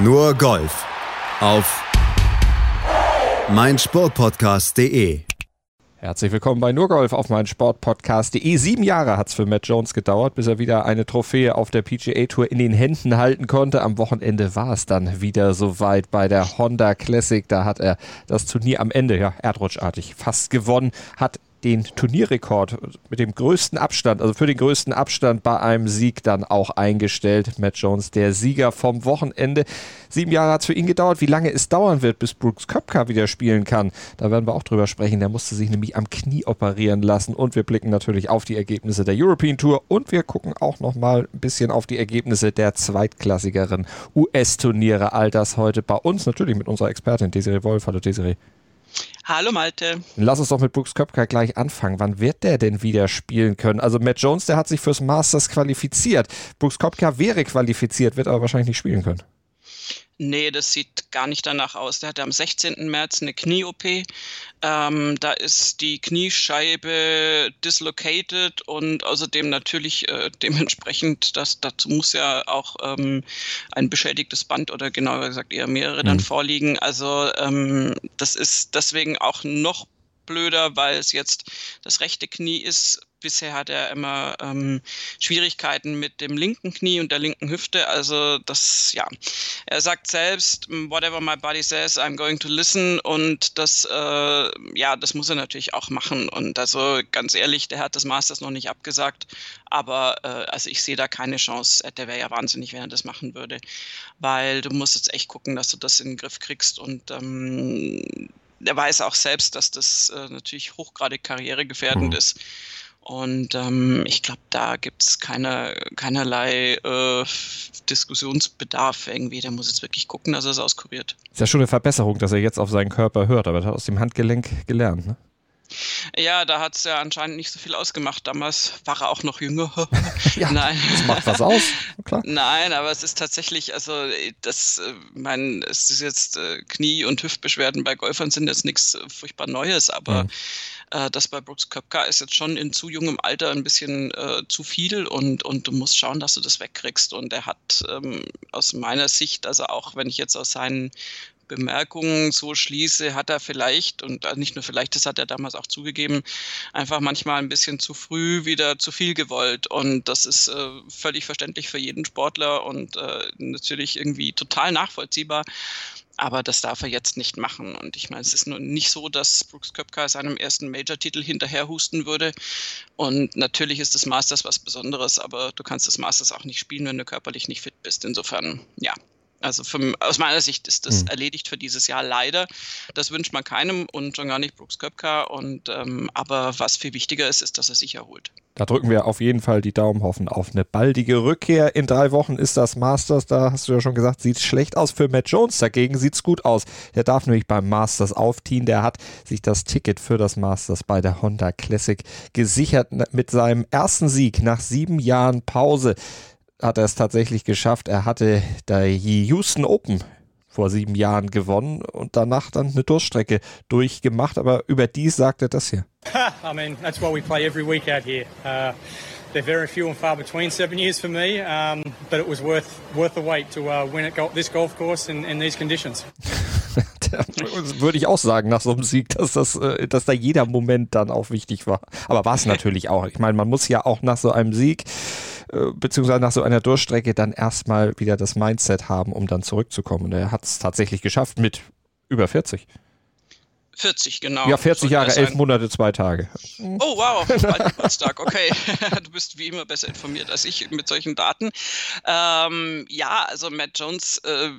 Nur Golf auf meinsportpodcast.de. Herzlich willkommen bei Nurgolf auf meinsportpodcast.de. Sieben Jahre hat es für Matt Jones gedauert, bis er wieder eine Trophäe auf der PGA Tour in den Händen halten konnte. Am Wochenende war es dann wieder soweit bei der Honda Classic. Da hat er das Turnier am Ende, ja, erdrutschartig fast gewonnen, hat den Turnierrekord mit dem größten Abstand, also für den größten Abstand bei einem Sieg dann auch eingestellt. Matt Jones, der Sieger vom Wochenende. Sieben Jahre hat es für ihn gedauert. Wie lange es dauern wird, bis Brooks Köpka wieder spielen kann, da werden wir auch drüber sprechen. Der musste sich nämlich am Knie operieren lassen. Und wir blicken natürlich auf die Ergebnisse der European Tour und wir gucken auch nochmal ein bisschen auf die Ergebnisse der zweitklassigeren US-Turniere. All das heute bei uns, natürlich mit unserer Expertin Desiree Wolf. Hallo Desiree. Hallo Malte. Lass uns doch mit Brooks Köpker gleich anfangen. Wann wird der denn wieder spielen können? Also Matt Jones, der hat sich fürs Masters qualifiziert. Brooks Köpker wäre qualifiziert, wird aber wahrscheinlich nicht spielen können. Nee, das sieht gar nicht danach aus. Der hatte am 16. März eine Knie-OP. Ähm, da ist die Kniescheibe dislocated und außerdem natürlich äh, dementsprechend, das, dazu muss ja auch ähm, ein beschädigtes Band oder genauer gesagt eher mehrere mhm. dann vorliegen. Also ähm, das ist deswegen auch noch blöder, weil es jetzt das rechte Knie ist, bisher hat er immer ähm, Schwierigkeiten mit dem linken Knie und der linken Hüfte. Also das, ja, er sagt selbst, whatever my body says, I'm going to listen. Und das, äh, ja, das muss er natürlich auch machen. Und also ganz ehrlich, der hat das Masters noch nicht abgesagt. Aber äh, also ich sehe da keine Chance. Der wäre ja wahnsinnig, wenn er das machen würde. Weil du musst jetzt echt gucken, dass du das in den Griff kriegst. Und ähm, er weiß auch selbst, dass das äh, natürlich hochgradig karrieregefährdend mhm. ist. Und ähm, ich glaube, da gibt es keine, keinerlei äh, Diskussionsbedarf irgendwie. Der muss jetzt wirklich gucken, dass er es auskuriert. Ist ja schon eine Verbesserung, dass er jetzt auf seinen Körper hört, aber er hat aus dem Handgelenk gelernt, ne? Ja, da hat es ja anscheinend nicht so viel ausgemacht. Damals war er auch noch jünger. ja, Nein. Das macht was aus, klar. Nein, aber es ist tatsächlich, also das, äh, mein, es ist jetzt äh, Knie- und Hüftbeschwerden bei Golfern sind jetzt nichts furchtbar Neues, aber mhm äh, das bei Brooks Köpka ist jetzt schon in zu jungem Alter ein bisschen äh, zu viel und, und du musst schauen, dass du das wegkriegst. Und er hat ähm, aus meiner Sicht, also auch wenn ich jetzt aus seinen Bemerkungen so schließe, hat er vielleicht, und äh, nicht nur vielleicht, das hat er damals auch zugegeben, einfach manchmal ein bisschen zu früh wieder zu viel gewollt. Und das ist äh, völlig verständlich für jeden Sportler und äh, natürlich irgendwie total nachvollziehbar. Aber das darf er jetzt nicht machen. Und ich meine, es ist nur nicht so, dass Brooks Köpka seinem ersten Major-Titel hinterherhusten würde. Und natürlich ist das Masters was Besonderes, aber du kannst das Masters auch nicht spielen, wenn du körperlich nicht fit bist. Insofern, ja, also für, aus meiner Sicht ist das mhm. erledigt für dieses Jahr leider. Das wünscht man keinem und schon gar nicht Brooks Köpka. Und, ähm, aber was viel wichtiger ist, ist, dass er sich erholt. Da drücken wir auf jeden Fall die Daumen, hoffen auf eine baldige Rückkehr. In drei Wochen ist das Masters, da hast du ja schon gesagt, sieht schlecht aus für Matt Jones. Dagegen sieht es gut aus. Der darf nämlich beim Masters aufziehen. Der hat sich das Ticket für das Masters bei der Honda Classic gesichert mit seinem ersten Sieg nach sieben Jahren Pause hat er es tatsächlich geschafft. Er hatte die Houston Open vor sieben Jahren gewonnen und danach dann eine Durchstrecke durchgemacht. Aber über die sagt er das hier. I mean, that's why we play every week out here. Uh, they're very few and far between. Seven years for me, um, but it was worth worth the wait to uh, win at go this golf course in, in these conditions. Würde ich auch sagen, nach so einem Sieg, dass, das, äh, dass da jeder Moment dann auch wichtig war. Aber war es natürlich auch. Ich meine, man muss ja auch nach so einem Sieg beziehungsweise nach so einer Durchstrecke dann erstmal wieder das Mindset haben, um dann zurückzukommen. Und er hat es tatsächlich geschafft mit über 40. 40, genau. Ja, 40 Jahre, 11 Monate, zwei Tage. Oh, wow, Geburtstag, okay. du bist wie immer besser informiert als ich mit solchen Daten. Ähm, ja, also Matt Jones äh,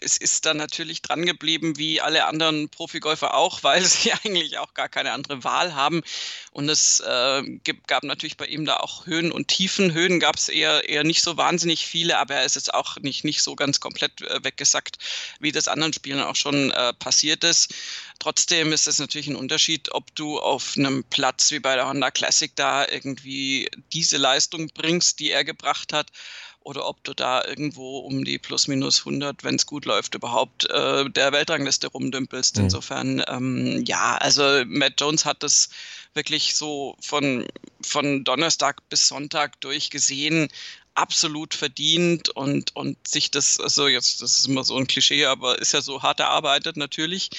es ist dann natürlich dran geblieben, wie alle anderen Profigolfer auch, weil sie eigentlich auch gar keine andere Wahl haben. Und es äh, gab natürlich bei ihm da auch Höhen und Tiefen. Höhen gab es eher, eher nicht so wahnsinnig viele, aber er ist jetzt auch nicht, nicht so ganz komplett äh, weggesackt, wie das anderen Spielen auch schon äh, passiert ist. Trotzdem ist es natürlich ein Unterschied, ob du auf einem Platz wie bei der Honda Classic da irgendwie diese Leistung bringst, die er gebracht hat oder ob du da irgendwo um die plus minus 100, wenn es gut läuft, überhaupt äh, der Weltrangliste rumdümpelst. Mhm. Insofern, ähm, ja, also Matt Jones hat das wirklich so von, von Donnerstag bis Sonntag durchgesehen absolut verdient und, und sich das, also jetzt, das ist immer so ein Klischee, aber ist ja so hart erarbeitet natürlich.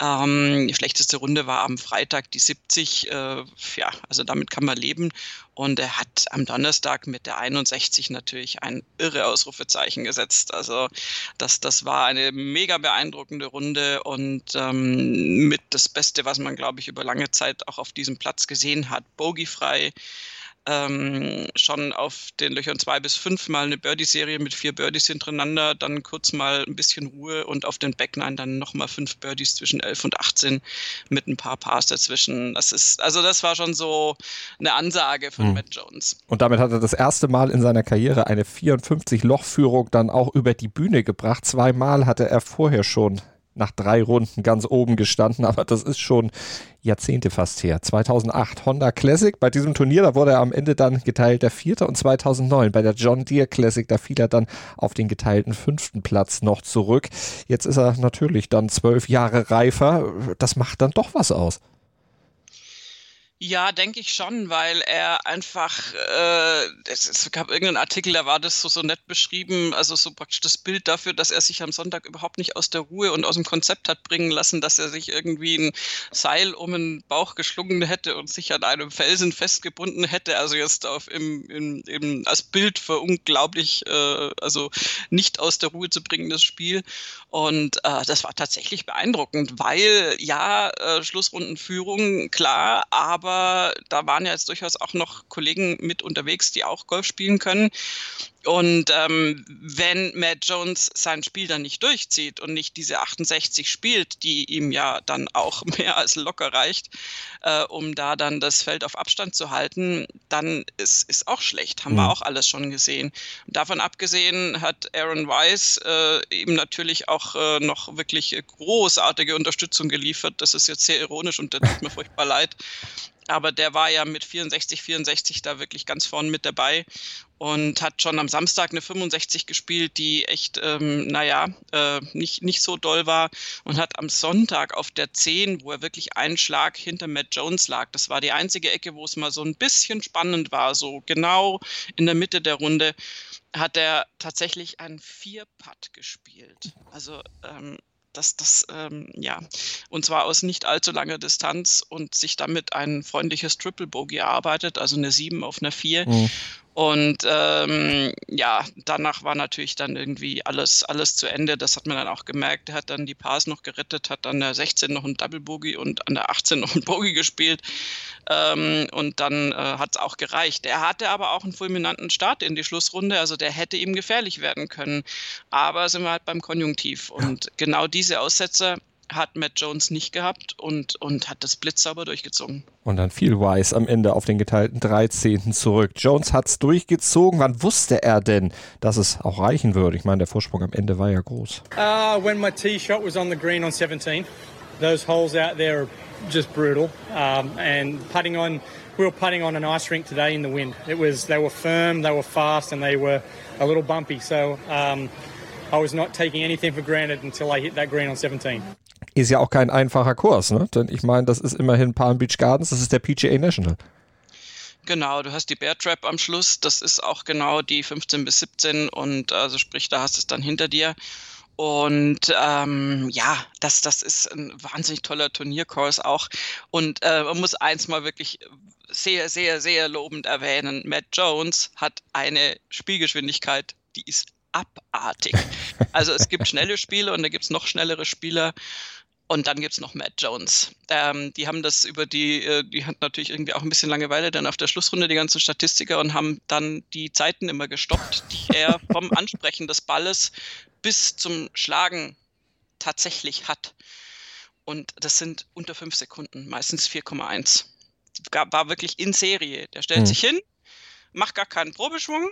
Ähm, die schlechteste Runde war am Freitag die 70, äh, ja, also damit kann man leben. Und er hat am Donnerstag mit der 61 natürlich ein irre Ausrufezeichen gesetzt. Also das, das war eine mega beeindruckende Runde und ähm, mit das Beste, was man, glaube ich, über lange Zeit auch auf diesem Platz gesehen hat. Bogiefrei ähm, schon auf den Löchern zwei bis fünf mal eine Birdie-Serie mit vier Birdies hintereinander, dann kurz mal ein bisschen Ruhe und auf den Backline dann nochmal fünf Birdies zwischen 11 und 18 mit ein paar Pars dazwischen. Das ist, also das war schon so eine Ansage von hm. Matt Jones. Und damit hat er das erste Mal in seiner Karriere eine 54-Loch-Führung dann auch über die Bühne gebracht. Zweimal hatte er vorher schon nach drei Runden ganz oben gestanden, aber das ist schon Jahrzehnte fast her. 2008 Honda Classic. Bei diesem Turnier, da wurde er am Ende dann geteilter Vierter und 2009 bei der John Deere Classic, da fiel er dann auf den geteilten fünften Platz noch zurück. Jetzt ist er natürlich dann zwölf Jahre reifer. Das macht dann doch was aus. Ja, denke ich schon, weil er einfach, äh, es, gab irgendeinen Artikel, da war das so, so nett beschrieben, also so praktisch das Bild dafür, dass er sich am Sonntag überhaupt nicht aus der Ruhe und aus dem Konzept hat bringen lassen, dass er sich irgendwie ein Seil um den Bauch geschlungen hätte und sich an einem Felsen festgebunden hätte. Also jetzt auf im, im, im als Bild für unglaublich, äh, also nicht aus der Ruhe zu bringen, das Spiel. Und äh, das war tatsächlich beeindruckend, weil ja, äh, Schlussrundenführung, klar, aber aber da waren ja jetzt durchaus auch noch Kollegen mit unterwegs, die auch Golf spielen können. Und ähm, wenn Matt Jones sein Spiel dann nicht durchzieht und nicht diese 68 spielt, die ihm ja dann auch mehr als locker reicht, äh, um da dann das Feld auf Abstand zu halten, dann ist, ist auch schlecht. Haben mhm. wir auch alles schon gesehen. Davon abgesehen hat Aaron Weiss äh, eben natürlich auch äh, noch wirklich großartige Unterstützung geliefert. Das ist jetzt sehr ironisch und das tut mir furchtbar leid. Aber der war ja mit 64, 64 da wirklich ganz vorn mit dabei und hat schon am Samstag eine 65 gespielt, die echt, ähm, naja, äh, nicht, nicht so doll war und hat am Sonntag auf der 10, wo er wirklich einen Schlag hinter Matt Jones lag, das war die einzige Ecke, wo es mal so ein bisschen spannend war, so genau in der Mitte der Runde, hat er tatsächlich einen Vier-Putt gespielt. Also ähm, dass das, ähm, ja, und zwar aus nicht allzu langer Distanz und sich damit ein freundliches Triple Bogey erarbeitet, also eine 7 auf einer 4. Mhm. Und ähm, ja, danach war natürlich dann irgendwie alles, alles zu Ende. Das hat man dann auch gemerkt. Er hat dann die Pars noch gerettet, hat an der 16 noch ein Double Bogey und an der 18 noch ein Bogey gespielt. Ähm, und dann äh, hat es auch gereicht. Er hatte aber auch einen fulminanten Start in die Schlussrunde. Also der hätte ihm gefährlich werden können. Aber sind wir halt beim Konjunktiv. Und genau diese Aussetzer hat Matt Jones nicht gehabt und, und hat das blitzsauber durchgezogen. Und dann fiel Wise am Ende auf den geteilten 13. zurück. Jones hat es durchgezogen. Wann wusste er denn, dass es auch reichen würde? Ich meine, der Vorsprung am Ende war ja groß. Uh, when my tee shot was on the green on 17. Those holes out there are just brutal. Um, and putting on, we were putting on an ice rink today in the wind. It was, they were firm, they were fast, and they were a little bumpy. So um, I was not taking anything for granted until I hit that green on 17. Ist ja auch kein einfacher Kurs, ne? Denn ich meine, das ist immerhin Palm Beach Gardens, das ist der PGA National. Genau, du hast die Bear Trap am Schluss, das ist auch genau die 15 bis 17 und also sprich, da hast du es dann hinter dir. Und ähm, ja, das, das ist ein wahnsinnig toller Turnierkurs auch. Und äh, man muss eins mal wirklich sehr, sehr, sehr lobend erwähnen. Matt Jones hat eine Spielgeschwindigkeit, die ist abartig. Also es gibt schnelle Spiele und da gibt es noch schnellere Spieler. Und dann gibt es noch Matt Jones. Ähm, die haben das über die, äh, die hat natürlich irgendwie auch ein bisschen Langeweile dann auf der Schlussrunde, die ganzen Statistiker, und haben dann die Zeiten immer gestoppt, die er vom Ansprechen des Balles bis zum Schlagen tatsächlich hat. Und das sind unter fünf Sekunden, meistens 4,1. War wirklich in Serie. Der stellt mhm. sich hin, macht gar keinen Probeschwung,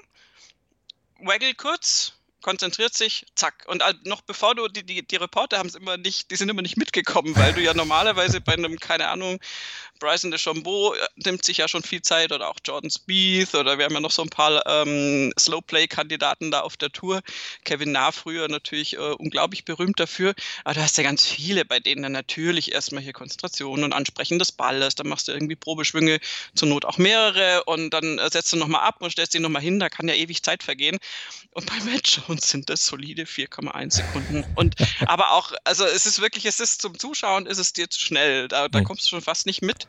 waggelt kurz, konzentriert sich, zack. Und noch bevor du, die, die, die Reporter haben es immer nicht, die sind immer nicht mitgekommen, weil du ja normalerweise bei einem, keine Ahnung, Bryson DeChambeau äh, nimmt sich ja schon viel Zeit oder auch Jordan Spieth oder wir haben ja noch so ein paar ähm, Slowplay-Kandidaten da auf der Tour. Kevin Nah früher natürlich äh, unglaublich berühmt dafür. Aber du hast ja ganz viele, bei denen dann natürlich erstmal hier Konzentration und Ansprechen des Balles, dann machst du irgendwie Probeschwünge, zur Not auch mehrere und dann äh, setzt du nochmal ab und stellst ihn nochmal hin, da kann ja ewig Zeit vergehen. Und bei Matt Jones sind das solide 4,1 Sekunden. Und aber auch, also es ist wirklich, es ist zum Zuschauen, ist es dir zu schnell. Da, da kommst du schon fast nicht mit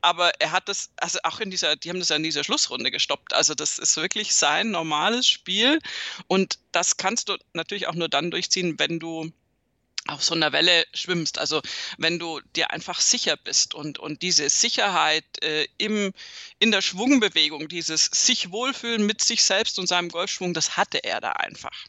aber er hat das, also auch in dieser, die haben das ja in dieser Schlussrunde gestoppt. Also das ist wirklich sein normales Spiel und das kannst du natürlich auch nur dann durchziehen, wenn du auf so einer Welle schwimmst. Also wenn du dir einfach sicher bist und, und diese Sicherheit äh, im, in der Schwungbewegung, dieses sich wohlfühlen mit sich selbst und seinem Golfschwung, das hatte er da einfach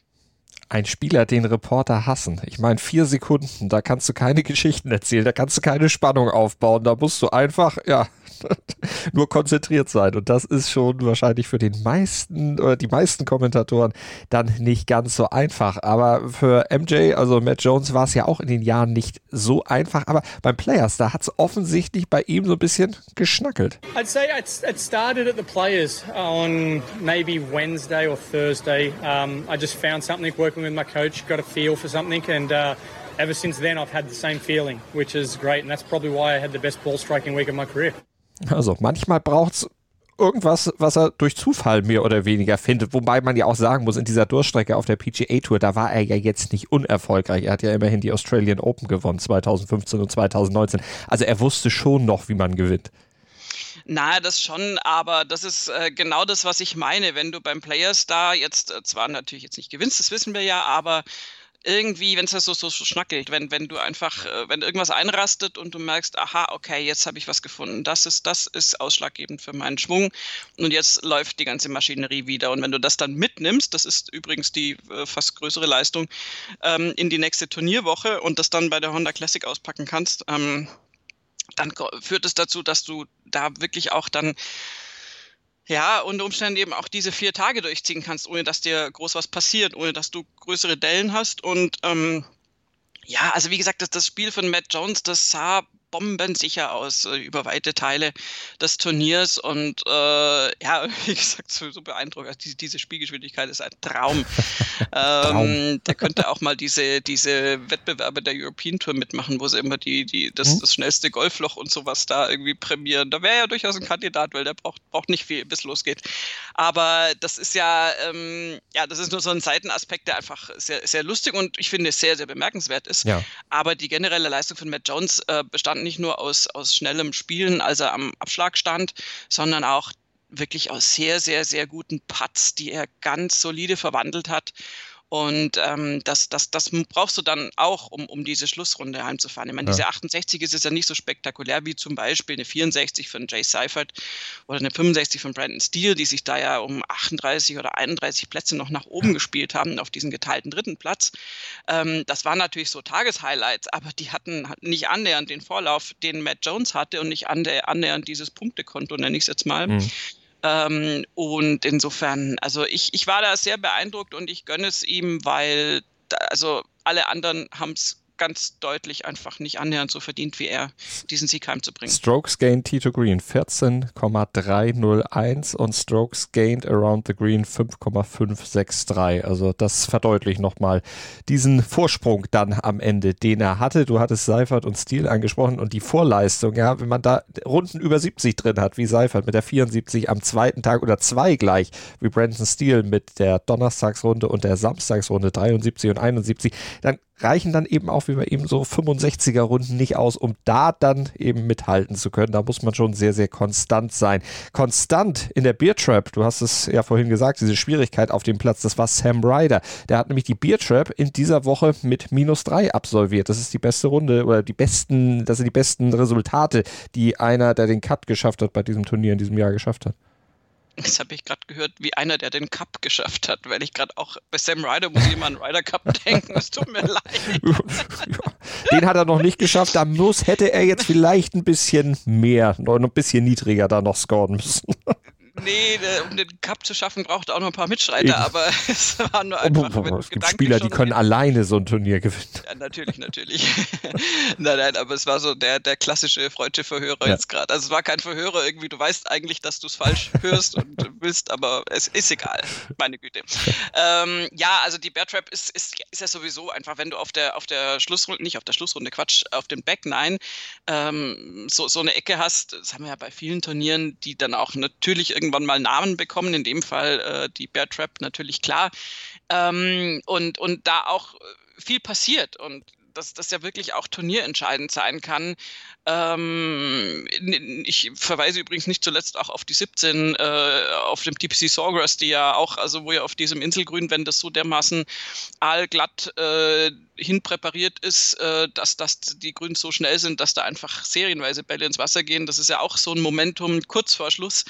ein Spieler den Reporter hassen. Ich meine, vier Sekunden, da kannst du keine Geschichten erzählen, da kannst du keine Spannung aufbauen, da musst du einfach, ja, nur konzentriert sein. Und das ist schon wahrscheinlich für den meisten oder die meisten Kommentatoren dann nicht ganz so einfach. Aber für MJ, also Matt Jones, war es ja auch in den Jahren nicht so einfach. Aber beim Players, da hat es offensichtlich bei ihm so ein bisschen geschnackelt. I'd say it started at the Players on maybe Wednesday or Thursday. Um, I just found something working with my coach, got a feel for something and uh, ever since then I've had the same feeling, which is great. And that's probably why I had the best ball striking week of my career. Also manchmal braucht es irgendwas, was er durch Zufall mehr oder weniger findet. Wobei man ja auch sagen muss, in dieser Durchstrecke auf der PGA Tour, da war er ja jetzt nicht unerfolgreich. Er hat ja immerhin die Australian Open gewonnen, 2015 und 2019. Also er wusste schon noch, wie man gewinnt. Na, das schon, aber das ist äh, genau das, was ich meine. Wenn du beim Players da jetzt äh, zwar natürlich jetzt nicht gewinnst, das wissen wir ja, aber irgendwie, wenn es so, so, so schnackelt, wenn, wenn du einfach, äh, wenn irgendwas einrastet und du merkst, aha, okay, jetzt habe ich was gefunden. Das ist, das ist ausschlaggebend für meinen Schwung. Und jetzt läuft die ganze Maschinerie wieder. Und wenn du das dann mitnimmst, das ist übrigens die äh, fast größere Leistung, ähm, in die nächste Turnierwoche und das dann bei der Honda Classic auspacken kannst, ähm, dann führt es dazu, dass du da wirklich auch dann ja, unter Umständen eben auch diese vier Tage durchziehen kannst, ohne dass dir groß was passiert, ohne dass du größere Dellen hast. Und ähm, ja, also wie gesagt, das, das Spiel von Matt Jones, das sah bombensicher aus äh, über weite Teile des Turniers und äh, ja, wie gesagt, so, so beeindruckend. Also diese, diese, Spielgeschwindigkeit ist ein Traum. ähm, der könnte auch mal diese, diese Wettbewerbe der European Tour mitmachen, wo sie immer die, die, das, mhm. das schnellste Golfloch und sowas da irgendwie prämieren. Da wäre ja durchaus ein Kandidat, weil der braucht, braucht nicht viel, bis losgeht. Aber das ist ja, ähm, ja, das ist nur so ein Seitenaspekt, der einfach sehr, sehr lustig und ich finde sehr, sehr bemerkenswert ist. Ja. Aber die generelle Leistung von Matt Jones äh, bestand nicht nur aus, aus schnellem Spielen, als er am Abschlag stand, sondern auch wirklich aus sehr, sehr, sehr guten Putts, die er ganz solide verwandelt hat. Und ähm, das, das, das brauchst du dann auch, um, um diese Schlussrunde heimzufahren. Ich meine, ja. diese 68 ist es ja nicht so spektakulär wie zum Beispiel eine 64 von Jay Seifert oder eine 65 von Brandon Steele, die sich da ja um 38 oder 31 Plätze noch nach oben gespielt haben auf diesen geteilten dritten Platz. Ähm, das waren natürlich so Tageshighlights, aber die hatten nicht annähernd den Vorlauf, den Matt Jones hatte und nicht annähernd dieses Punktekonto, nenne ich es jetzt mal. Mhm. Ähm, und insofern, also ich, ich war da sehr beeindruckt und ich gönne es ihm, weil also alle anderen haben es ganz deutlich einfach nicht annähernd so verdient wie er, diesen Sieg heimzubringen. Strokes gained Tito Green 14,301 und Strokes gained around the green 5,563. Also das verdeutlicht nochmal diesen Vorsprung dann am Ende, den er hatte. Du hattest Seifert und Stil angesprochen und die Vorleistung, ja, wenn man da Runden über 70 drin hat, wie Seifert mit der 74 am zweiten Tag oder zwei gleich, wie Brandon Steele mit der Donnerstagsrunde und der Samstagsrunde 73 und 71, dann reichen dann eben auch wie bei ihm so 65er Runden nicht aus, um da dann eben mithalten zu können. Da muss man schon sehr, sehr konstant sein. Konstant in der Beer Trap, du hast es ja vorhin gesagt, diese Schwierigkeit auf dem Platz, das war Sam Ryder. Der hat nämlich die Beer Trap in dieser Woche mit minus drei absolviert. Das ist die beste Runde oder die besten, das sind die besten Resultate, die einer, der den Cut geschafft hat, bei diesem Turnier in diesem Jahr geschafft hat. Das habe ich gerade gehört, wie einer, der den Cup geschafft hat, weil ich gerade auch bei Sam Ryder muss ich immer an Ryder Cup denken. Es tut mir leid. Den hat er noch nicht geschafft. Da muss, hätte er jetzt vielleicht ein bisschen mehr, noch ein bisschen niedriger da noch scoren müssen. Nee, um den Cup zu schaffen, braucht er auch noch ein paar Mitstreiter, Eben. aber es war nur einfach. Oh, oh, es gibt Spieler, die können alleine so ein Turnier gewinnen. Ja, natürlich, natürlich. nein, nein, aber es war so der, der klassische freudsche Verhörer ja. jetzt gerade. Also es war kein Verhörer irgendwie, du weißt eigentlich, dass du es falsch hörst und willst, aber es ist egal. Meine Güte. ähm, ja, also die Bear Trap ist, ist, ist ja sowieso einfach, wenn du auf der, auf der Schlussrunde, nicht auf der Schlussrunde, Quatsch, auf dem Back Nine ähm, so, so eine Ecke hast, das haben wir ja bei vielen Turnieren, die dann auch natürlich irgendwann mal Namen bekommen, in dem Fall äh, die Bear Trap natürlich klar. Ähm, und, und da auch viel passiert und dass das ja wirklich auch turnierentscheidend sein kann. Ähm, ich verweise übrigens nicht zuletzt auch auf die 17 äh, auf dem TPC Sawgrass, die ja auch, also wo ja auf diesem Inselgrün, wenn das so dermaßen aalglatt äh, hinpräpariert ist, äh, dass, dass die Grüns so schnell sind, dass da einfach serienweise Bälle ins Wasser gehen. Das ist ja auch so ein Momentum kurz vor Schluss,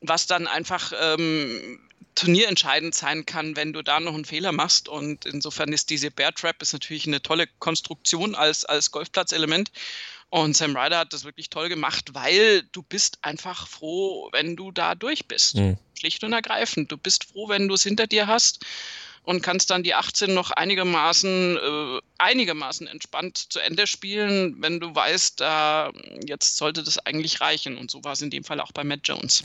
was dann einfach ähm, turnierentscheidend sein kann, wenn du da noch einen Fehler machst. Und insofern ist diese Bear Trap ist natürlich eine tolle Konstruktion als, als Golfplatzelement. Und Sam Ryder hat das wirklich toll gemacht, weil du bist einfach froh, wenn du da durch bist. Mhm. Schlicht und ergreifend. Du bist froh, wenn du es hinter dir hast und kannst dann die 18 noch einigermaßen, äh, einigermaßen entspannt zu Ende spielen, wenn du weißt, da jetzt sollte das eigentlich reichen. Und so war es in dem Fall auch bei Matt Jones.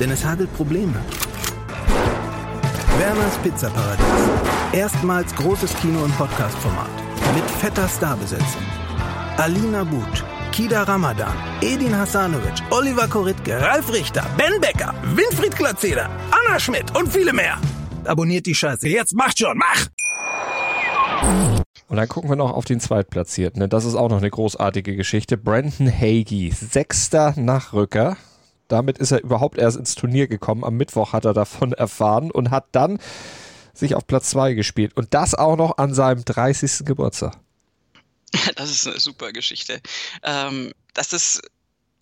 Denn es hagelt Probleme. Werners Pizzaparadies. Erstmals großes Kino- und Podcast-Format. Mit fetter Starbesetzung. Alina But, Kida Ramadan, Edin Hasanovic, Oliver Koritke, Ralf Richter, Ben Becker, Winfried Glatzeder, Anna Schmidt und viele mehr. Abonniert die Scheiße. Jetzt macht schon, mach! Und dann gucken wir noch auf den Zweitplatzierten. Das ist auch noch eine großartige Geschichte. Brandon Hagee, sechster Nachrücker. Damit ist er überhaupt erst ins Turnier gekommen. Am Mittwoch hat er davon erfahren und hat dann sich auf Platz 2 gespielt. Und das auch noch an seinem 30. Geburtstag. Das ist eine super Geschichte. Ähm, das ist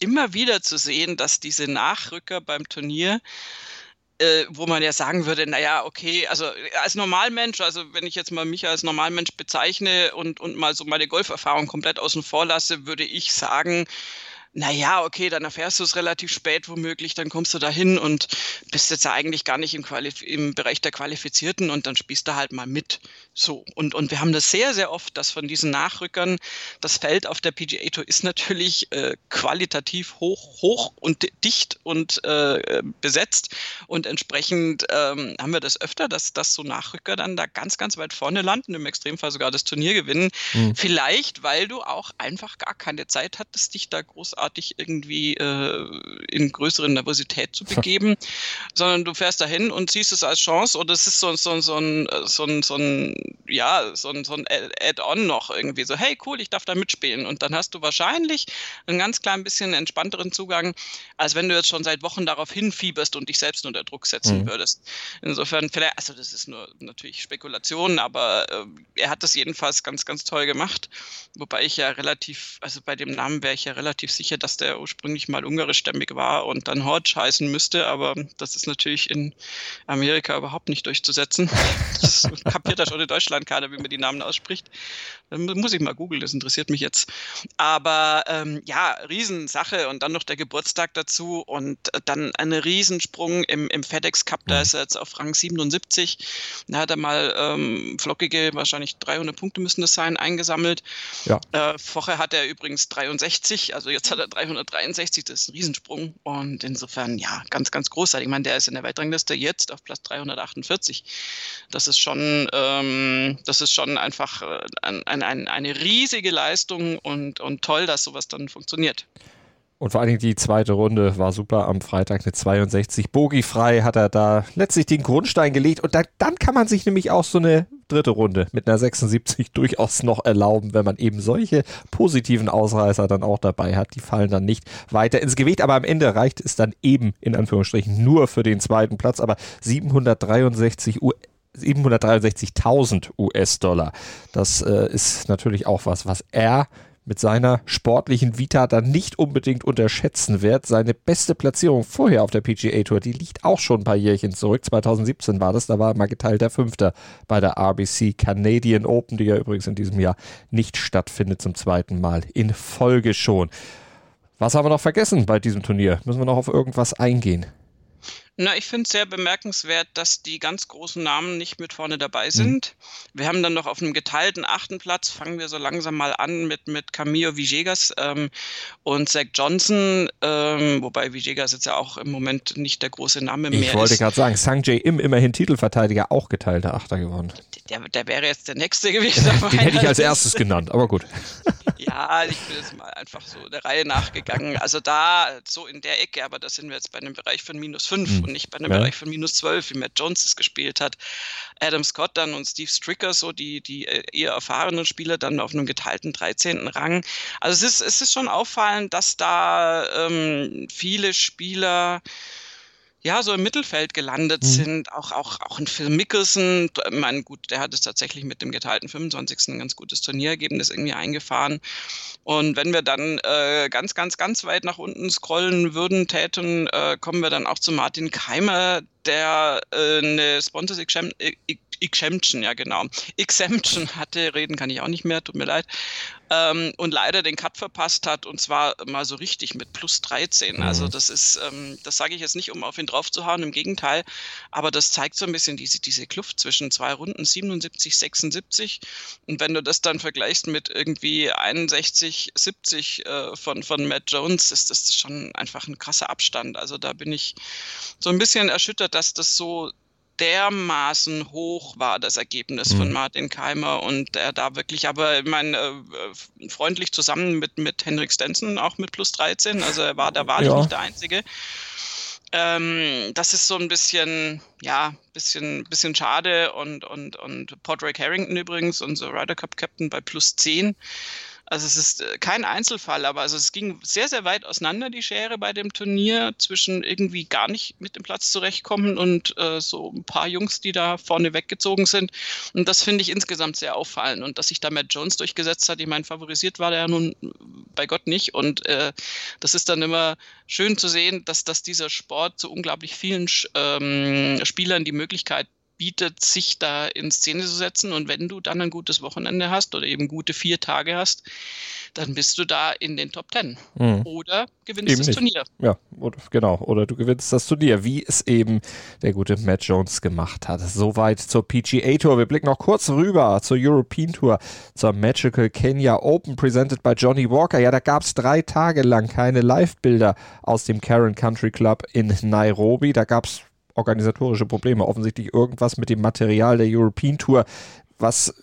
immer wieder zu sehen, dass diese Nachrücker beim Turnier äh, wo man ja sagen würde, naja, okay, also als Normalmensch, also wenn ich jetzt mal mich als Normalmensch bezeichne und, und mal so meine Golferfahrung komplett außen vor lasse, würde ich sagen, naja, okay, dann erfährst du es relativ spät womöglich, dann kommst du da hin und bist jetzt ja eigentlich gar nicht im, Qualif im Bereich der Qualifizierten und dann spielst du halt mal mit. So. Und, und wir haben das sehr, sehr oft, dass von diesen Nachrückern das Feld auf der PGA Tour ist natürlich äh, qualitativ hoch, hoch und dicht und äh, besetzt. Und entsprechend ähm, haben wir das öfter, dass, dass so Nachrücker dann da ganz, ganz weit vorne landen, im Extremfall sogar das Turnier gewinnen. Mhm. Vielleicht, weil du auch einfach gar keine Zeit hattest, dich da großartig großartig irgendwie äh, in größere Nervosität zu begeben, sondern du fährst dahin und siehst es als Chance und es ist so, so, so, ein, so, ein, so ein, ja, so ein, so ein Add-on noch irgendwie so, hey cool, ich darf da mitspielen und dann hast du wahrscheinlich einen ganz klein bisschen entspannteren Zugang, als wenn du jetzt schon seit Wochen darauf hinfieberst und dich selbst unter Druck setzen mhm. würdest. Insofern, vielleicht, also das ist nur natürlich Spekulation, aber äh, er hat das jedenfalls ganz, ganz toll gemacht, wobei ich ja relativ, also bei dem Namen wäre ich ja relativ sicher, sicher, dass der ursprünglich mal ungarischstämmig war und dann Hodge heißen müsste, aber das ist natürlich in Amerika überhaupt nicht durchzusetzen. Das kapiert ja schon in Deutschland keiner, wie man die Namen ausspricht. Dann muss ich mal googeln, das interessiert mich jetzt. Aber ähm, ja, Riesensache und dann noch der Geburtstag dazu und dann ein Riesensprung im, im FedEx Cup, da ist er jetzt auf Rang 77. Da hat er mal ähm, flockige, wahrscheinlich 300 Punkte müssen das sein, eingesammelt. Ja. Äh, vorher hat er übrigens 63, also jetzt hat er 363, das ist ein Riesensprung. Und insofern, ja, ganz, ganz großartig. Ich meine, der ist in der Weltrangliste jetzt auf Platz 348. Das ist schon, ähm, das ist schon einfach äh, ein, ein, ein, eine riesige Leistung und, und toll, dass sowas dann funktioniert. Und vor allen Dingen die zweite Runde war super am Freitag eine 62. Bogiefrei hat er da letztlich den Grundstein gelegt. Und da, dann kann man sich nämlich auch so eine dritte Runde mit einer 76 durchaus noch erlauben, wenn man eben solche positiven Ausreißer dann auch dabei hat. Die fallen dann nicht weiter ins Gewicht, aber am Ende reicht es dann eben in Anführungsstrichen nur für den zweiten Platz, aber 763 US 763.000 US-Dollar. Das äh, ist natürlich auch was, was er mit seiner sportlichen Vita dann nicht unbedingt unterschätzen wird. Seine beste Platzierung vorher auf der PGA Tour, die liegt auch schon ein paar Jährchen zurück. 2017 war das, da war er mal geteilter Fünfter bei der RBC Canadian Open, die ja übrigens in diesem Jahr nicht stattfindet zum zweiten Mal in Folge schon. Was haben wir noch vergessen bei diesem Turnier? Müssen wir noch auf irgendwas eingehen? Na, ich finde es sehr bemerkenswert, dass die ganz großen Namen nicht mit vorne dabei mhm. sind. Mhm. Wir haben dann noch auf einem geteilten achten Platz, fangen wir so langsam mal an mit, mit Camillo Villegas ähm, und Zach Johnson, ähm, wobei Villegas jetzt ja auch im Moment nicht der große Name mehr ist. Ich wollte gerade sagen, Sanjay Im, immerhin Titelverteidiger, auch geteilter Achter gewonnen. Der, der wäre jetzt der Nächste gewesen. Den hätte ich als erstes genannt, aber gut. ja, ich bin jetzt mal einfach so der Reihe nachgegangen. Also da, so in der Ecke, aber da sind wir jetzt bei einem Bereich von minus fünf. Mhm und nicht bei einem ja. Bereich von minus 12, wie Matt Jones es gespielt hat. Adam Scott dann und Steve Stricker, so die, die äh, eher erfahrenen Spieler, dann auf einem geteilten 13. Rang. Also es ist, es ist schon auffallend, dass da ähm, viele Spieler ja, so im Mittelfeld gelandet mhm. sind. Auch, auch, auch ein Phil Mickelson, ich meine, gut, der hat es tatsächlich mit dem geteilten 25. ein ganz gutes Turnierergebnis irgendwie eingefahren. Und wenn wir dann äh, ganz, ganz, ganz weit nach unten scrollen würden, täten, äh, kommen wir dann auch zu Martin Keimer, der äh, eine Sponsors Exemption, ja genau. Exemption hatte, reden kann ich auch nicht mehr, tut mir leid. Ähm, und leider den Cut verpasst hat und zwar mal so richtig mit plus 13. Also mhm. das ist, ähm, das sage ich jetzt nicht, um auf ihn draufzuhauen, im Gegenteil, aber das zeigt so ein bisschen diese, diese Kluft zwischen zwei Runden 77, 76 und wenn du das dann vergleichst mit irgendwie 61, 70 äh, von, von Matt Jones, ist das schon einfach ein krasser Abstand. Also da bin ich so ein bisschen erschüttert, dass das so dermaßen hoch war, das Ergebnis mhm. von Martin Keimer und er da wirklich, aber ich meine, äh, freundlich zusammen mit, mit Henrik Stenson, auch mit plus 13, also er war da wahrlich ja. nicht der Einzige. Ähm, das ist so ein bisschen, ja, bisschen, bisschen schade und, und, und Padraig Harrington übrigens, unser Ryder Cup Captain bei plus 10. Also es ist äh, kein Einzelfall, aber also es ging sehr, sehr weit auseinander, die Schere bei dem Turnier, zwischen irgendwie gar nicht mit dem Platz zurechtkommen und äh, so ein paar Jungs, die da vorne weggezogen sind. Und das finde ich insgesamt sehr auffallend. Und dass sich da Matt Jones durchgesetzt hat, ich meine, favorisiert war der ja nun bei Gott nicht. Und äh, das ist dann immer schön zu sehen, dass, dass dieser Sport zu unglaublich vielen ähm, Spielern die Möglichkeit bietet, sich da in Szene zu setzen. Und wenn du dann ein gutes Wochenende hast oder eben gute vier Tage hast, dann bist du da in den Top Ten. Mhm. Oder gewinnst eben das nicht. Turnier. Ja, oder, genau. Oder du gewinnst das Turnier, wie es eben der gute Matt Jones gemacht hat. Soweit zur PGA Tour. Wir blicken noch kurz rüber zur European Tour, zur Magical Kenya Open, presented by Johnny Walker. Ja, da gab es drei Tage lang keine Live-Bilder aus dem Karen Country Club in Nairobi. Da gab es organisatorische Probleme. Offensichtlich irgendwas mit dem Material der European Tour, was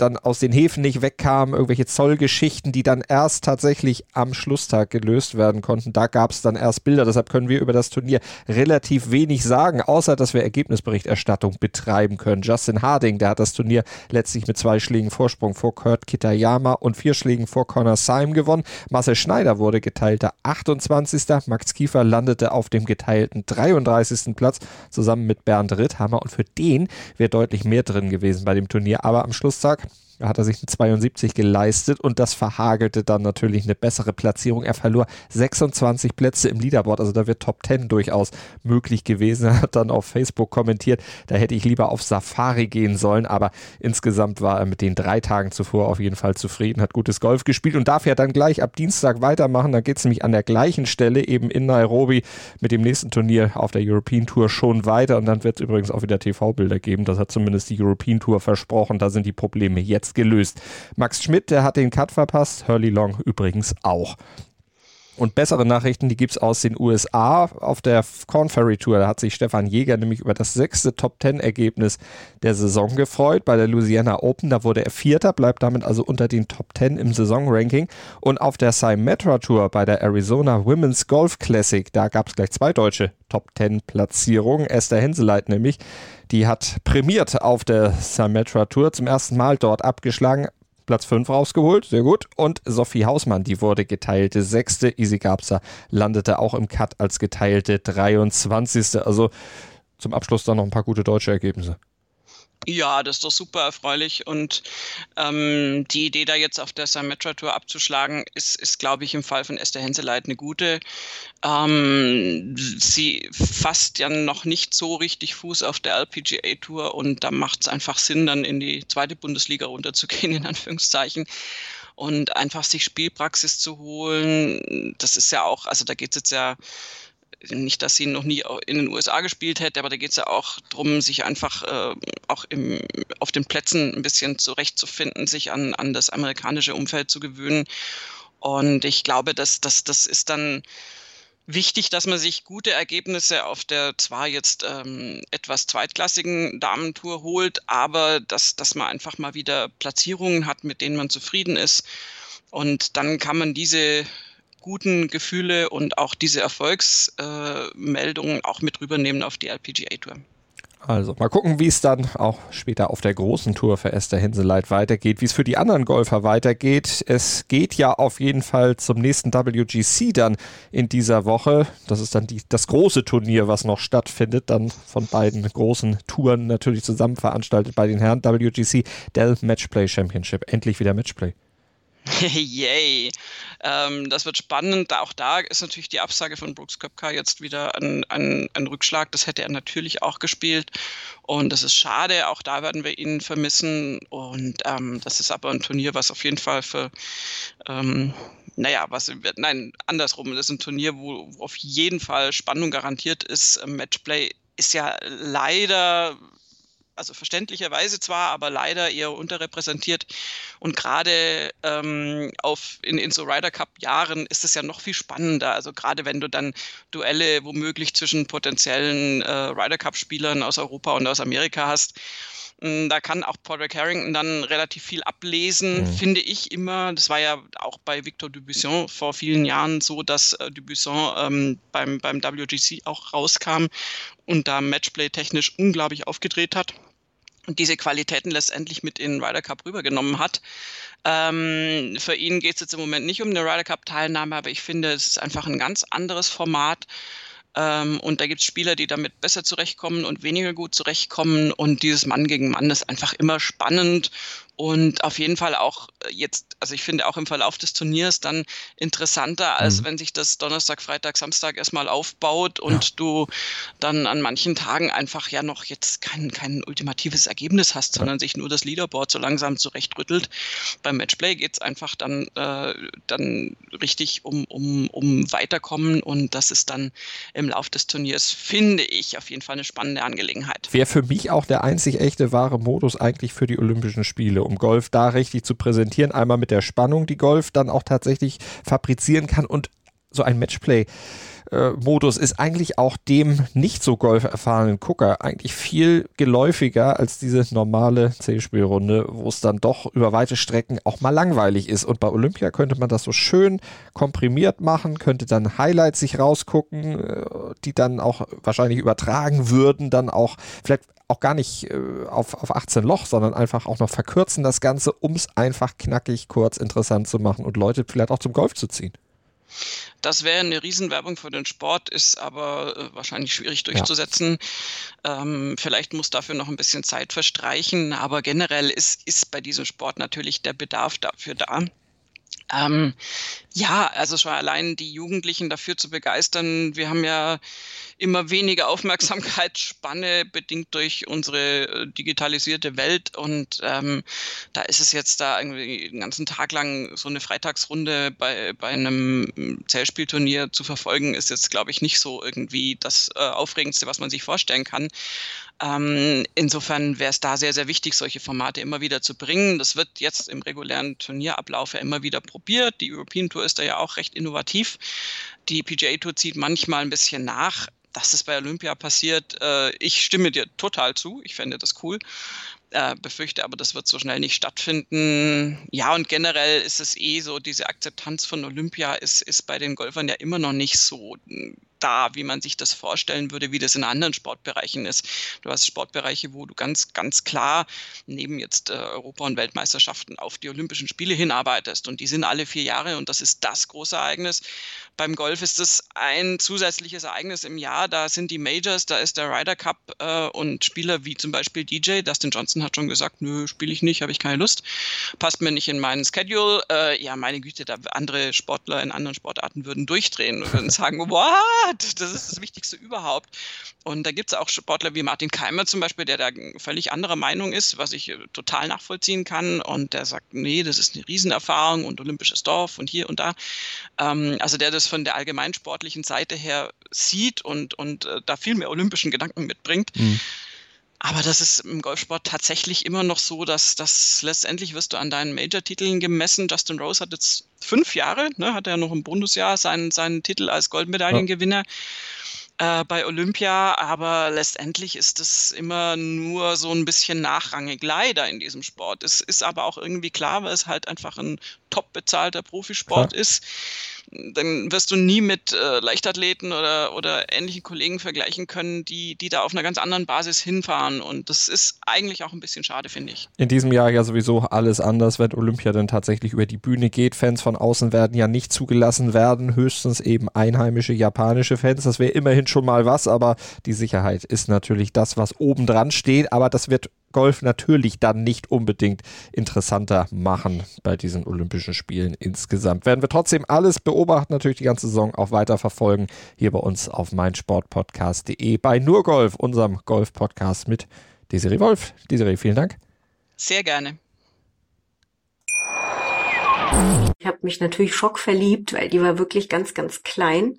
dann aus den Häfen nicht wegkamen, irgendwelche Zollgeschichten, die dann erst tatsächlich am Schlusstag gelöst werden konnten. Da gab es dann erst Bilder. Deshalb können wir über das Turnier relativ wenig sagen, außer dass wir Ergebnisberichterstattung betreiben können. Justin Harding, der hat das Turnier letztlich mit zwei Schlägen Vorsprung vor Kurt Kitayama und vier Schlägen vor Connor Syme gewonnen. Marcel Schneider wurde geteilter 28. Max Kiefer landete auf dem geteilten 33. Platz zusammen mit Bernd Ritthammer und für den wäre deutlich mehr drin gewesen bei dem Turnier. Aber am Schlusstag Yes. Hat er sich eine 72 geleistet und das verhagelte dann natürlich eine bessere Platzierung. Er verlor 26 Plätze im Leaderboard, also da wird Top 10 durchaus möglich gewesen. Er hat dann auf Facebook kommentiert, da hätte ich lieber auf Safari gehen sollen, aber insgesamt war er mit den drei Tagen zuvor auf jeden Fall zufrieden, hat gutes Golf gespielt und darf ja dann gleich ab Dienstag weitermachen. Da geht es nämlich an der gleichen Stelle eben in Nairobi mit dem nächsten Turnier auf der European Tour schon weiter und dann wird es übrigens auch wieder TV-Bilder geben. Das hat zumindest die European Tour versprochen. Da sind die Probleme jetzt gelöst. Max Schmidt, der hat den Cut verpasst, Hurley Long übrigens auch. Und bessere Nachrichten, die gibt es aus den USA auf der Corn Ferry Tour. Da hat sich Stefan Jäger nämlich über das sechste Top-10-Ergebnis der Saison gefreut. Bei der Louisiana Open, da wurde er Vierter, bleibt damit also unter den Top 10 im Saisonranking. Und auf der Symetra Tour bei der Arizona Women's Golf Classic, da gab es gleich zwei deutsche Top 10 Platzierungen. Esther Henseleit nämlich, die hat prämiert auf der Symetra Tour zum ersten Mal dort abgeschlagen. Platz 5 rausgeholt, sehr gut. Und Sophie Hausmann, die wurde geteilte Sechste. Easy Gabser landete auch im Cut als geteilte 23. Also zum Abschluss dann noch ein paar gute deutsche Ergebnisse. Ja, das ist doch super erfreulich. Und ähm, die Idee, da jetzt auf der Symetra Tour abzuschlagen, ist, ist glaube ich, im Fall von Esther Henseleit eine gute. Ähm, sie fasst ja noch nicht so richtig Fuß auf der LPGA Tour und da macht es einfach Sinn, dann in die zweite Bundesliga runterzugehen, in Anführungszeichen und einfach sich Spielpraxis zu holen. Das ist ja auch, also da geht es jetzt ja nicht, dass sie noch nie in den USA gespielt hätte, aber da geht es ja auch darum, sich einfach äh, auch im, auf den Plätzen ein bisschen zurechtzufinden, sich an, an das amerikanische Umfeld zu gewöhnen. Und ich glaube, dass, dass das ist dann wichtig, dass man sich gute Ergebnisse auf der zwar jetzt ähm, etwas zweitklassigen Damentour holt, aber dass, dass man einfach mal wieder Platzierungen hat, mit denen man zufrieden ist. Und dann kann man diese guten Gefühle und auch diese Erfolgsmeldungen auch mit rübernehmen auf die LPGA Tour. Also mal gucken, wie es dann auch später auf der großen Tour für Esther Hinseleit weitergeht, wie es für die anderen Golfer weitergeht. Es geht ja auf jeden Fall zum nächsten WGC dann in dieser Woche. Das ist dann die, das große Turnier, was noch stattfindet, dann von beiden großen Touren natürlich zusammen veranstaltet bei den Herren. WGC Dell Matchplay Championship. Endlich wieder Matchplay. Yay. Ähm, das wird spannend. Auch da ist natürlich die Absage von Brooks Köpka jetzt wieder ein, ein, ein, Rückschlag. Das hätte er natürlich auch gespielt. Und das ist schade. Auch da werden wir ihn vermissen. Und ähm, das ist aber ein Turnier, was auf jeden Fall für, ähm, naja, was, nein, andersrum. Das ist ein Turnier, wo, wo auf jeden Fall Spannung garantiert ist. Matchplay ist ja leider also verständlicherweise zwar, aber leider eher unterrepräsentiert. Und gerade ähm, auf, in, in so Ryder Cup-Jahren ist es ja noch viel spannender. Also gerade wenn du dann Duelle womöglich zwischen potenziellen äh, Ryder Cup-Spielern aus Europa und aus Amerika hast. Hm, da kann auch Padraig Harrington dann relativ viel ablesen, mhm. finde ich immer. Das war ja auch bei Victor Dubuisson vor vielen Jahren so, dass äh, Dubuisson ähm, beim, beim WGC auch rauskam und da Matchplay technisch unglaublich aufgedreht hat und diese Qualitäten letztendlich mit in den Ryder Cup rübergenommen hat. Ähm, für ihn geht es jetzt im Moment nicht um eine Ryder Cup-Teilnahme, aber ich finde, es ist einfach ein ganz anderes Format. Ähm, und da gibt es Spieler, die damit besser zurechtkommen und weniger gut zurechtkommen. Und dieses Mann gegen Mann ist einfach immer spannend und auf jeden Fall auch äh, jetzt, also ich finde auch im Verlauf des Turniers dann interessanter, als mhm. wenn sich das Donnerstag, Freitag, Samstag erstmal aufbaut und ja. du dann an manchen Tagen einfach ja noch jetzt kein, kein ultimatives Ergebnis hast, sondern sich nur das Leaderboard so langsam zurechtrüttelt. Beim Matchplay geht es einfach dann, äh, dann richtig um, um, um Weiterkommen und das ist dann im Lauf des Turniers, finde ich, auf jeden Fall eine spannende Angelegenheit. Wäre für mich auch der einzig echte wahre Modus eigentlich für die Olympischen Spiele um Golf da richtig zu präsentieren. Einmal mit der Spannung, die Golf dann auch tatsächlich fabrizieren kann und so ein Matchplay. Modus ist eigentlich auch dem nicht so golferfahrenen Gucker eigentlich viel geläufiger als diese normale C-Spielrunde, wo es dann doch über weite Strecken auch mal langweilig ist. Und bei Olympia könnte man das so schön komprimiert machen, könnte dann Highlights sich rausgucken, äh, die dann auch wahrscheinlich übertragen würden, dann auch vielleicht auch gar nicht äh, auf, auf 18 Loch, sondern einfach auch noch verkürzen das Ganze, um es einfach knackig, kurz, interessant zu machen und Leute vielleicht auch zum Golf zu ziehen. Das wäre eine Riesenwerbung für den Sport, ist aber äh, wahrscheinlich schwierig durchzusetzen. Ja. Ähm, vielleicht muss dafür noch ein bisschen Zeit verstreichen, aber generell ist, ist bei diesem Sport natürlich der Bedarf dafür da. Ähm, ja, also schon allein die Jugendlichen dafür zu begeistern. Wir haben ja immer weniger Aufmerksamkeitsspanne bedingt durch unsere äh, digitalisierte Welt und ähm, da ist es jetzt da irgendwie den ganzen Tag lang so eine Freitagsrunde bei, bei einem Zählspielturnier zu verfolgen, ist jetzt, glaube ich, nicht so irgendwie das äh, Aufregendste, was man sich vorstellen kann. Ähm, insofern wäre es da sehr, sehr wichtig, solche Formate immer wieder zu bringen. Das wird jetzt im regulären Turnierablauf ja immer wieder probiert. Die European Tour ist da ja auch recht innovativ. Die PGA Tour zieht manchmal ein bisschen nach dass es bei Olympia passiert, äh, ich stimme dir total zu. Ich fände das cool. Äh, befürchte aber, das wird so schnell nicht stattfinden. Ja, und generell ist es eh so, diese Akzeptanz von Olympia ist, ist bei den Golfern ja immer noch nicht so da, wie man sich das vorstellen würde, wie das in anderen Sportbereichen ist. Du hast Sportbereiche, wo du ganz, ganz klar neben jetzt äh, Europa- und Weltmeisterschaften auf die Olympischen Spiele hinarbeitest. Und die sind alle vier Jahre und das ist das große Ereignis. Beim Golf ist es ein zusätzliches Ereignis im Jahr. Da sind die Majors, da ist der Ryder Cup äh, und Spieler wie zum Beispiel DJ. Dustin Johnson hat schon gesagt, nö, spiele ich nicht, habe ich keine Lust. Passt mir nicht in meinen Schedule. Äh, ja, meine Güte, da andere Sportler in anderen Sportarten würden durchdrehen und würden sagen, what? hat. Das ist das Wichtigste überhaupt. Und da gibt es auch Sportler wie Martin Keimer zum Beispiel, der da völlig anderer Meinung ist, was ich äh, total nachvollziehen kann. Und der sagt, nee, das ist eine Riesenerfahrung und olympisches Dorf und hier und da. Ähm, also der das von der allgemeinsportlichen Seite her sieht und, und äh, da viel mehr olympischen Gedanken mitbringt. Mhm. Aber das ist im Golfsport tatsächlich immer noch so, dass das letztendlich wirst du an deinen Major-Titeln gemessen. Justin Rose hat jetzt fünf Jahre, ne, hat er noch im Bundesjahr seinen, seinen Titel als Goldmedaillengewinner. Ja. Äh, bei Olympia, aber letztendlich ist es immer nur so ein bisschen nachrangig, leider in diesem Sport. Es ist aber auch irgendwie klar, weil es halt einfach ein top bezahlter Profisport Klar. ist dann wirst du nie mit äh, Leichtathleten oder, oder ähnlichen Kollegen vergleichen können, die, die da auf einer ganz anderen Basis hinfahren. Und das ist eigentlich auch ein bisschen schade, finde ich. In diesem Jahr ja sowieso alles anders, wenn Olympia dann tatsächlich über die Bühne geht. Fans von außen werden ja nicht zugelassen werden, höchstens eben einheimische japanische Fans. Das wäre immerhin schon mal was, aber die Sicherheit ist natürlich das, was oben dran steht. Aber das wird Golf natürlich dann nicht unbedingt interessanter machen bei diesen Olympischen Spielen insgesamt. Werden wir trotzdem alles beobachten, natürlich die ganze Saison auch weiter verfolgen, hier bei uns auf meinsportpodcast.de bei Nur Golf, unserem Golf-Podcast mit Desiree Wolf. Desiree, vielen Dank. Sehr gerne. Ich habe mich natürlich schockverliebt, weil die war wirklich ganz, ganz klein.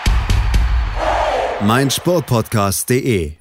meinsportpodcast.de